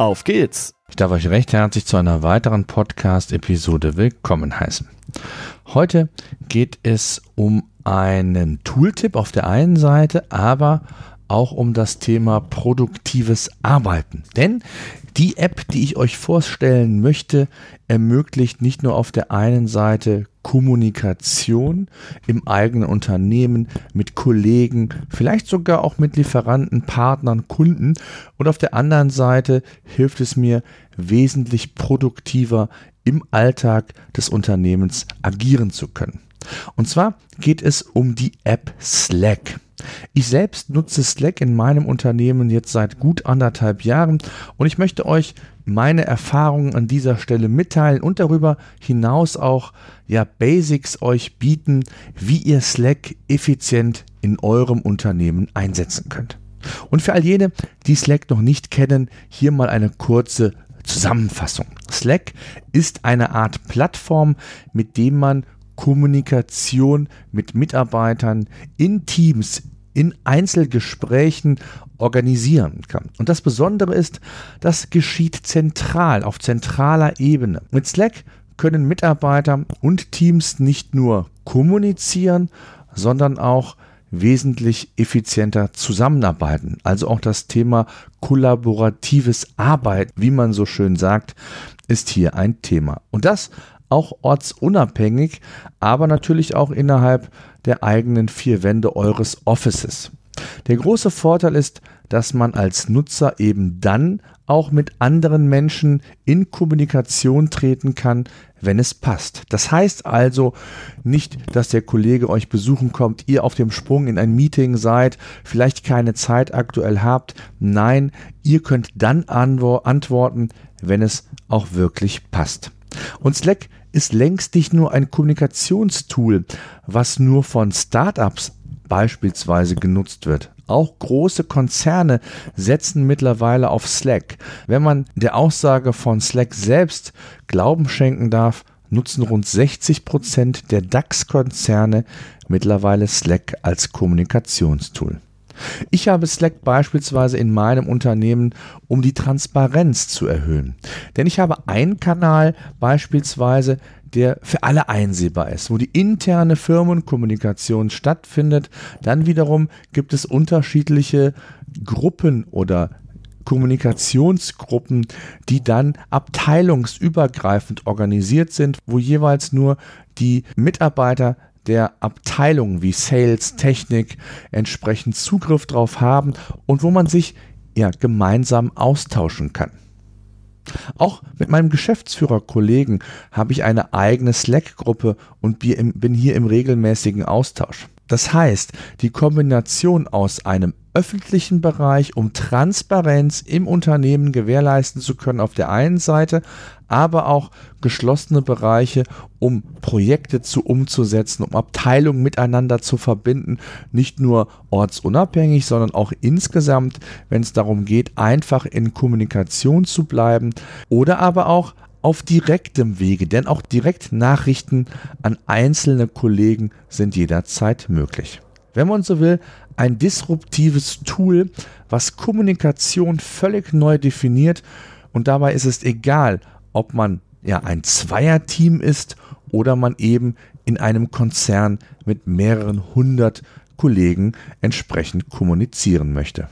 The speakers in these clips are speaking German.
Auf geht's! Ich darf euch recht herzlich zu einer weiteren Podcast-Episode willkommen heißen. Heute geht es um einen Tooltip auf der einen Seite, aber auch um das Thema produktives Arbeiten. Denn die App, die ich euch vorstellen möchte, ermöglicht nicht nur auf der einen Seite Kommunikation im eigenen Unternehmen mit Kollegen, vielleicht sogar auch mit Lieferanten, Partnern, Kunden und auf der anderen Seite hilft es mir wesentlich produktiver im Alltag des Unternehmens agieren zu können. Und zwar geht es um die App Slack. Ich selbst nutze Slack in meinem Unternehmen jetzt seit gut anderthalb Jahren und ich möchte euch meine Erfahrungen an dieser Stelle mitteilen und darüber hinaus auch ja Basics euch bieten, wie ihr Slack effizient in eurem Unternehmen einsetzen könnt. Und für all jene, die Slack noch nicht kennen, hier mal eine kurze Zusammenfassung. Slack ist eine Art Plattform, mit dem man Kommunikation mit Mitarbeitern in Teams, in Einzelgesprächen organisieren kann. Und das Besondere ist, das geschieht zentral, auf zentraler Ebene. Mit Slack können Mitarbeiter und Teams nicht nur kommunizieren, sondern auch wesentlich effizienter zusammenarbeiten. Also auch das Thema kollaboratives Arbeiten, wie man so schön sagt, ist hier ein Thema. Und das auch ortsunabhängig, aber natürlich auch innerhalb der eigenen vier Wände eures Offices. Der große Vorteil ist, dass man als Nutzer eben dann auch mit anderen Menschen in Kommunikation treten kann, wenn es passt. Das heißt also nicht, dass der Kollege euch besuchen kommt, ihr auf dem Sprung in ein Meeting seid, vielleicht keine Zeit aktuell habt. Nein, ihr könnt dann antworten, wenn es auch wirklich passt. Und Slack ist längst nicht nur ein Kommunikationstool, was nur von Startups beispielsweise genutzt wird. Auch große Konzerne setzen mittlerweile auf Slack. Wenn man der Aussage von Slack selbst Glauben schenken darf, nutzen rund 60 Prozent der DAX-Konzerne mittlerweile Slack als Kommunikationstool. Ich habe Slack beispielsweise in meinem Unternehmen, um die Transparenz zu erhöhen. Denn ich habe einen Kanal beispielsweise, der für alle einsehbar ist, wo die interne Firmenkommunikation stattfindet. Dann wiederum gibt es unterschiedliche Gruppen oder Kommunikationsgruppen, die dann abteilungsübergreifend organisiert sind, wo jeweils nur die Mitarbeiter der Abteilungen wie Sales, Technik entsprechend Zugriff drauf haben und wo man sich ja gemeinsam austauschen kann. Auch mit meinem Geschäftsführerkollegen habe ich eine eigene Slack-Gruppe und bin hier im regelmäßigen Austausch. Das heißt, die Kombination aus einem öffentlichen Bereich, um Transparenz im Unternehmen gewährleisten zu können auf der einen Seite, aber auch geschlossene Bereiche, um Projekte zu umzusetzen, um Abteilungen miteinander zu verbinden, nicht nur ortsunabhängig, sondern auch insgesamt, wenn es darum geht, einfach in Kommunikation zu bleiben oder aber auch auf direktem Wege, denn auch direkt Nachrichten an einzelne Kollegen sind jederzeit möglich. Wenn man so will, ein disruptives Tool, was Kommunikation völlig neu definiert und dabei ist es egal, ob man ja ein Zweierteam ist oder man eben in einem Konzern mit mehreren hundert Kollegen entsprechend kommunizieren möchte.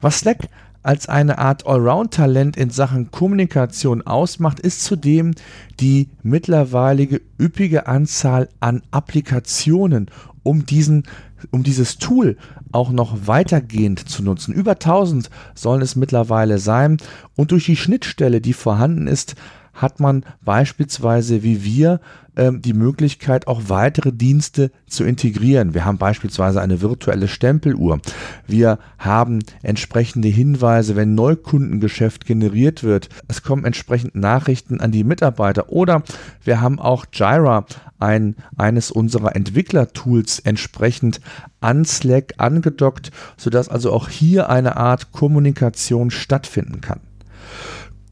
Was Slack als eine Art Allround-Talent in Sachen Kommunikation ausmacht, ist zudem die mittlerweile üppige Anzahl an Applikationen, um diesen um dieses Tool auch noch weitergehend zu nutzen. Über 1000 sollen es mittlerweile sein und durch die Schnittstelle, die vorhanden ist, hat man beispielsweise wie wir ähm, die Möglichkeit, auch weitere Dienste zu integrieren. Wir haben beispielsweise eine virtuelle Stempeluhr. Wir haben entsprechende Hinweise, wenn Neukundengeschäft generiert wird. Es kommen entsprechend Nachrichten an die Mitarbeiter. Oder wir haben auch Jira, ein, eines unserer Entwicklertools, entsprechend an Slack angedockt, sodass also auch hier eine Art Kommunikation stattfinden kann.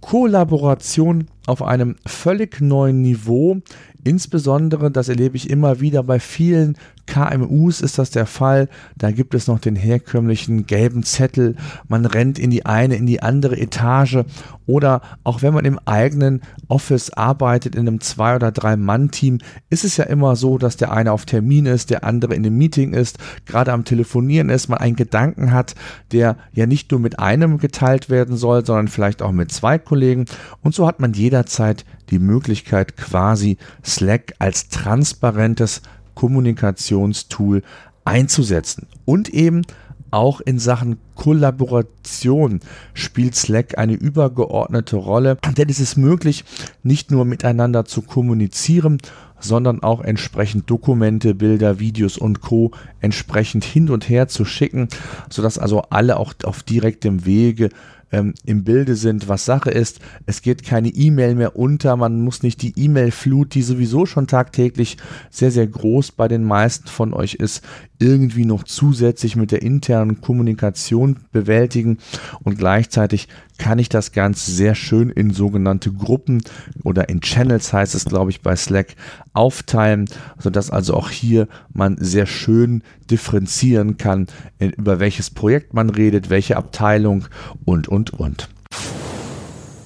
Kollaboration auf einem völlig neuen Niveau Insbesondere, das erlebe ich immer wieder bei vielen KMUs ist das der Fall. Da gibt es noch den herkömmlichen gelben Zettel. Man rennt in die eine, in die andere Etage. Oder auch wenn man im eigenen Office arbeitet, in einem Zwei- oder Drei-Mann-Team, ist es ja immer so, dass der eine auf Termin ist, der andere in einem Meeting ist, gerade am Telefonieren ist, man einen Gedanken hat, der ja nicht nur mit einem geteilt werden soll, sondern vielleicht auch mit zwei Kollegen. Und so hat man jederzeit die Möglichkeit, quasi Slack als transparentes Kommunikationstool einzusetzen. Und eben auch in Sachen Kollaboration spielt Slack eine übergeordnete Rolle, denn es ist möglich, nicht nur miteinander zu kommunizieren, sondern auch entsprechend Dokumente, Bilder, Videos und Co. entsprechend hin und her zu schicken, sodass also alle auch auf direktem Wege ähm, im Bilde sind, was Sache ist. Es geht keine E-Mail mehr unter. Man muss nicht die E-Mail-Flut, die sowieso schon tagtäglich sehr, sehr groß bei den meisten von euch ist, irgendwie noch zusätzlich mit der internen Kommunikation bewältigen. Und gleichzeitig kann ich das Ganze sehr schön in sogenannte Gruppen oder in Channels heißt es, glaube ich, bei Slack aufteilen, sodass also auch hier man sehr schön differenzieren kann, über welches Projekt man redet, welche Abteilung und, und, und.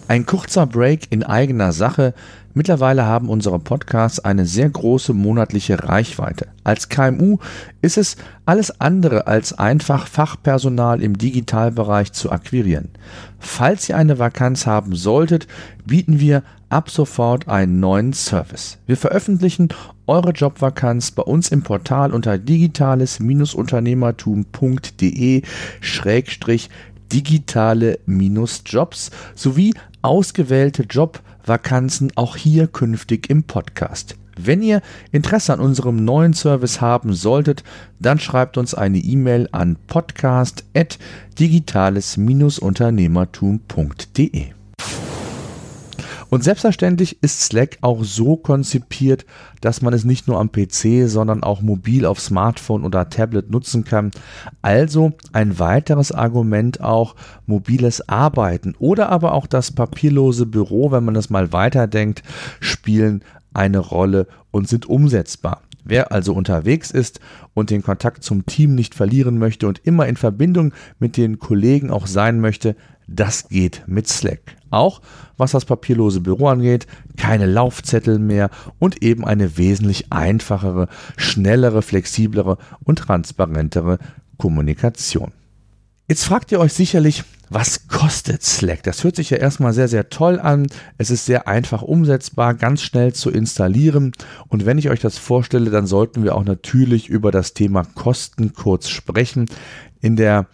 Ein kurzer Break in eigener Sache. Mittlerweile haben unsere Podcasts eine sehr große monatliche Reichweite. Als KMU ist es alles andere als einfach Fachpersonal im Digitalbereich zu akquirieren. Falls ihr eine Vakanz haben solltet, bieten wir ab sofort einen neuen Service. Wir veröffentlichen eure Jobvakanz bei uns im Portal unter digitales-unternehmertum.de digitale-jobs sowie ausgewählte Jobvakanzen Vakanzen auch hier künftig im Podcast. Wenn ihr Interesse an unserem neuen Service haben solltet, dann schreibt uns eine E-Mail an podcast.digitales-unternehmertum.de. Und selbstverständlich ist Slack auch so konzipiert, dass man es nicht nur am PC, sondern auch mobil auf Smartphone oder Tablet nutzen kann. Also ein weiteres Argument auch mobiles Arbeiten oder aber auch das papierlose Büro, wenn man das mal weiterdenkt, spielen eine Rolle und sind umsetzbar. Wer also unterwegs ist und den Kontakt zum Team nicht verlieren möchte und immer in Verbindung mit den Kollegen auch sein möchte, das geht mit Slack. Auch was das papierlose Büro angeht, keine Laufzettel mehr und eben eine wesentlich einfachere, schnellere, flexiblere und transparentere Kommunikation. Jetzt fragt ihr euch sicherlich, was kostet Slack? Das hört sich ja erstmal sehr, sehr toll an. Es ist sehr einfach umsetzbar, ganz schnell zu installieren. Und wenn ich euch das vorstelle, dann sollten wir auch natürlich über das Thema Kosten kurz sprechen. In der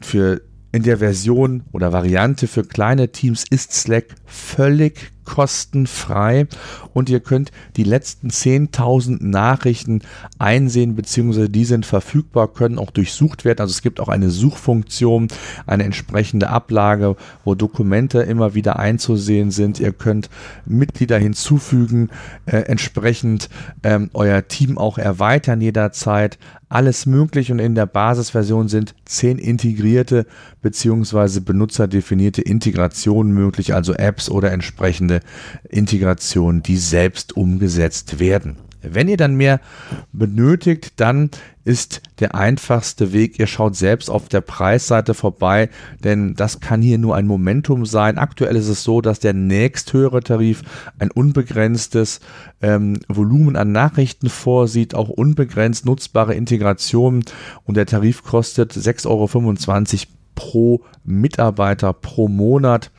für in der Version oder Variante für kleine Teams ist Slack völlig kostenfrei und ihr könnt die letzten 10.000 Nachrichten einsehen, beziehungsweise die sind verfügbar, können auch durchsucht werden. Also es gibt auch eine Suchfunktion, eine entsprechende Ablage, wo Dokumente immer wieder einzusehen sind. Ihr könnt Mitglieder hinzufügen, äh, entsprechend ähm, euer Team auch erweitern jederzeit. Alles möglich und in der Basisversion sind zehn integrierte beziehungsweise benutzerdefinierte Integrationen möglich, also Apps oder entsprechende entsprechende Integration, die selbst umgesetzt werden. Wenn ihr dann mehr benötigt, dann ist der einfachste Weg, ihr schaut selbst auf der Preisseite vorbei, denn das kann hier nur ein Momentum sein. Aktuell ist es so, dass der nächsthöhere Tarif ein unbegrenztes ähm, Volumen an Nachrichten vorsieht, auch unbegrenzt nutzbare Integrationen und der Tarif kostet 6,25 Euro pro Mitarbeiter pro Monat.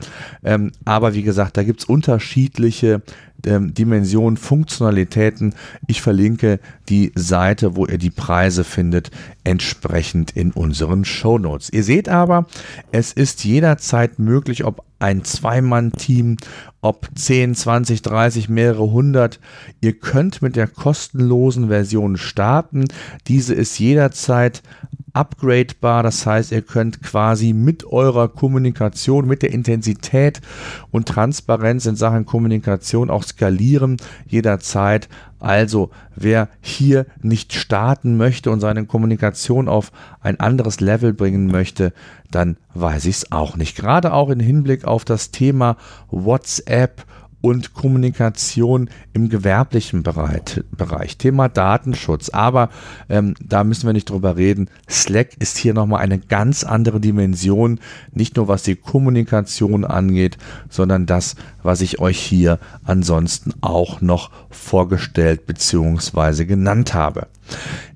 Ähm, aber wie gesagt, da gibt es unterschiedliche ähm, Dimensionen, Funktionalitäten. Ich verlinke die Seite, wo ihr die Preise findet, entsprechend in unseren Show Notes. Ihr seht aber, es ist jederzeit möglich, ob ein Zweimann-Team, ob 10, 20, 30, mehrere hundert. Ihr könnt mit der kostenlosen Version starten. Diese ist jederzeit upgradebar. Das heißt, ihr könnt quasi mit eurer Kommunikation, mit der Intensität und Transparenz in Sachen Kommunikation auch skalieren jederzeit. Also wer hier nicht starten möchte und seine Kommunikation auf ein anderes Level bringen möchte, dann weiß ich es auch nicht. Gerade auch im Hinblick auf das Thema WhatsApp und Kommunikation im gewerblichen Bereich. Thema Datenschutz. Aber ähm, da müssen wir nicht drüber reden. Slack ist hier nochmal eine ganz andere Dimension. Nicht nur was die Kommunikation angeht, sondern das, was ich euch hier ansonsten auch noch vorgestellt bzw. genannt habe.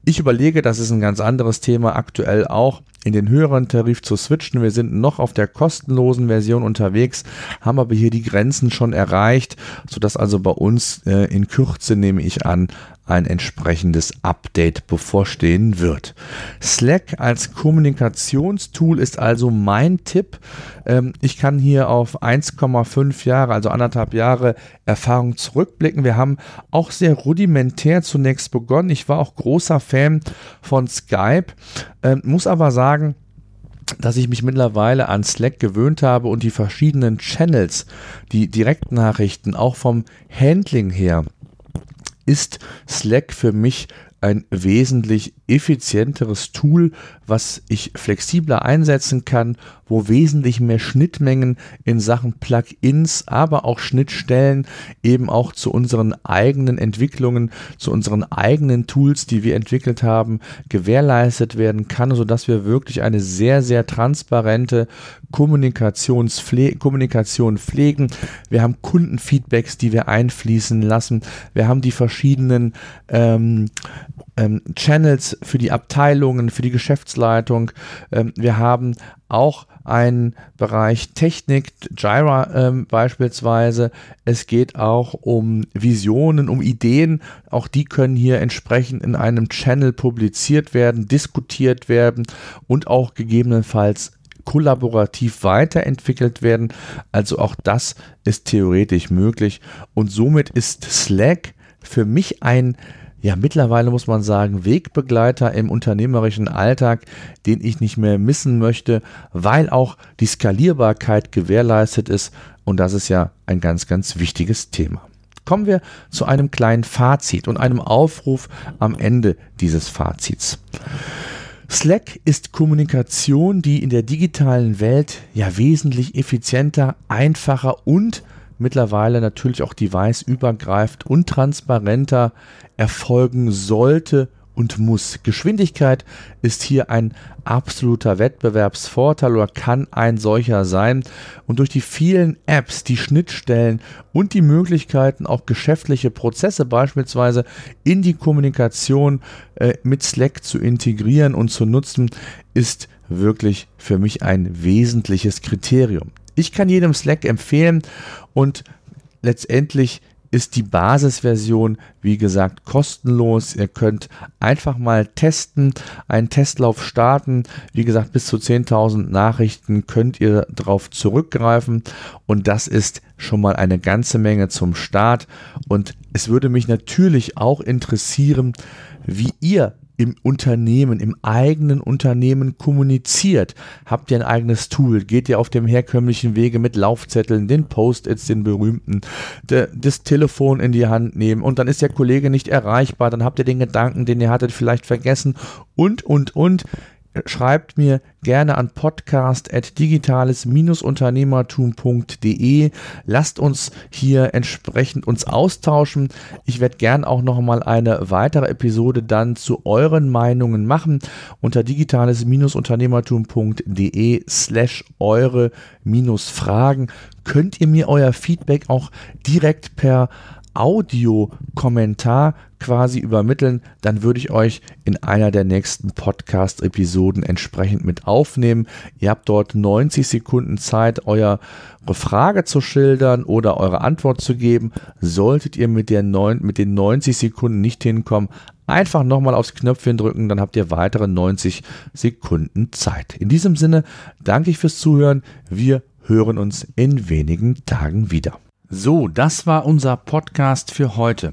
Ich überlege, das ist ein ganz anderes Thema aktuell auch, in den höheren Tarif zu switchen. Wir sind noch auf der kostenlosen Version unterwegs, haben aber hier die Grenzen schon erreicht, sodass also bei uns äh, in Kürze, nehme ich an, ein entsprechendes Update bevorstehen wird. Slack als Kommunikationstool ist also mein Tipp. Ähm, ich kann hier auf 1,5 Jahre, also anderthalb Jahre Erfahrung zurückblicken. Wir haben auch sehr rudimentär zunächst begonnen. Ich war auch großer Fan von Skype, ähm, muss aber sagen, dass ich mich mittlerweile an Slack gewöhnt habe und die verschiedenen Channels, die Direktnachrichten auch vom Handling her ist Slack für mich ein wesentlich effizienteres Tool, was ich flexibler einsetzen kann, wo wesentlich mehr Schnittmengen in Sachen Plugins, aber auch Schnittstellen eben auch zu unseren eigenen Entwicklungen, zu unseren eigenen Tools, die wir entwickelt haben, gewährleistet werden kann, sodass wir wirklich eine sehr, sehr transparente Kommunikationspfle Kommunikation pflegen. Wir haben Kundenfeedbacks, die wir einfließen lassen. Wir haben die verschiedenen ähm, ähm, Channels für die Abteilungen, für die Geschäftsleitung. Ähm, wir haben auch einen Bereich Technik, Jira ähm, beispielsweise. Es geht auch um Visionen, um Ideen. Auch die können hier entsprechend in einem Channel publiziert werden, diskutiert werden und auch gegebenenfalls kollaborativ weiterentwickelt werden. Also auch das ist theoretisch möglich. Und somit ist Slack für mich ein ja, mittlerweile muss man sagen, Wegbegleiter im unternehmerischen Alltag, den ich nicht mehr missen möchte, weil auch die Skalierbarkeit gewährleistet ist. Und das ist ja ein ganz, ganz wichtiges Thema. Kommen wir zu einem kleinen Fazit und einem Aufruf am Ende dieses Fazits. Slack ist Kommunikation, die in der digitalen Welt ja wesentlich effizienter, einfacher und mittlerweile natürlich auch device-übergreifend und transparenter erfolgen sollte und muss. Geschwindigkeit ist hier ein absoluter Wettbewerbsvorteil oder kann ein solcher sein. Und durch die vielen Apps, die Schnittstellen und die Möglichkeiten, auch geschäftliche Prozesse beispielsweise in die Kommunikation äh, mit Slack zu integrieren und zu nutzen, ist wirklich für mich ein wesentliches Kriterium. Ich kann jedem Slack empfehlen und letztendlich ist die Basisversion, wie gesagt, kostenlos. Ihr könnt einfach mal testen, einen Testlauf starten. Wie gesagt, bis zu 10.000 Nachrichten könnt ihr darauf zurückgreifen und das ist schon mal eine ganze Menge zum Start. Und es würde mich natürlich auch interessieren, wie ihr im Unternehmen, im eigenen Unternehmen kommuniziert? Habt ihr ein eigenes Tool? Geht ihr auf dem herkömmlichen Wege mit Laufzetteln, den Post-its, den berühmten, de, das Telefon in die Hand nehmen und dann ist der Kollege nicht erreichbar, dann habt ihr den Gedanken, den ihr hattet, vielleicht vergessen und, und, und schreibt mir gerne an podcast.digitales-unternehmertum.de. Lasst uns hier entsprechend uns austauschen. Ich werde gern auch noch mal eine weitere Episode dann zu euren Meinungen machen unter digitales-unternehmertum.de slash eure Fragen. Könnt ihr mir euer Feedback auch direkt per Audiokommentar quasi übermitteln, dann würde ich euch in einer der nächsten Podcast-Episoden entsprechend mit aufnehmen. Ihr habt dort 90 Sekunden Zeit, eure Frage zu schildern oder eure Antwort zu geben. Solltet ihr mit, der neun, mit den 90 Sekunden nicht hinkommen, einfach nochmal aufs Knöpfchen drücken, dann habt ihr weitere 90 Sekunden Zeit. In diesem Sinne danke ich fürs Zuhören. Wir hören uns in wenigen Tagen wieder. So, das war unser Podcast für heute.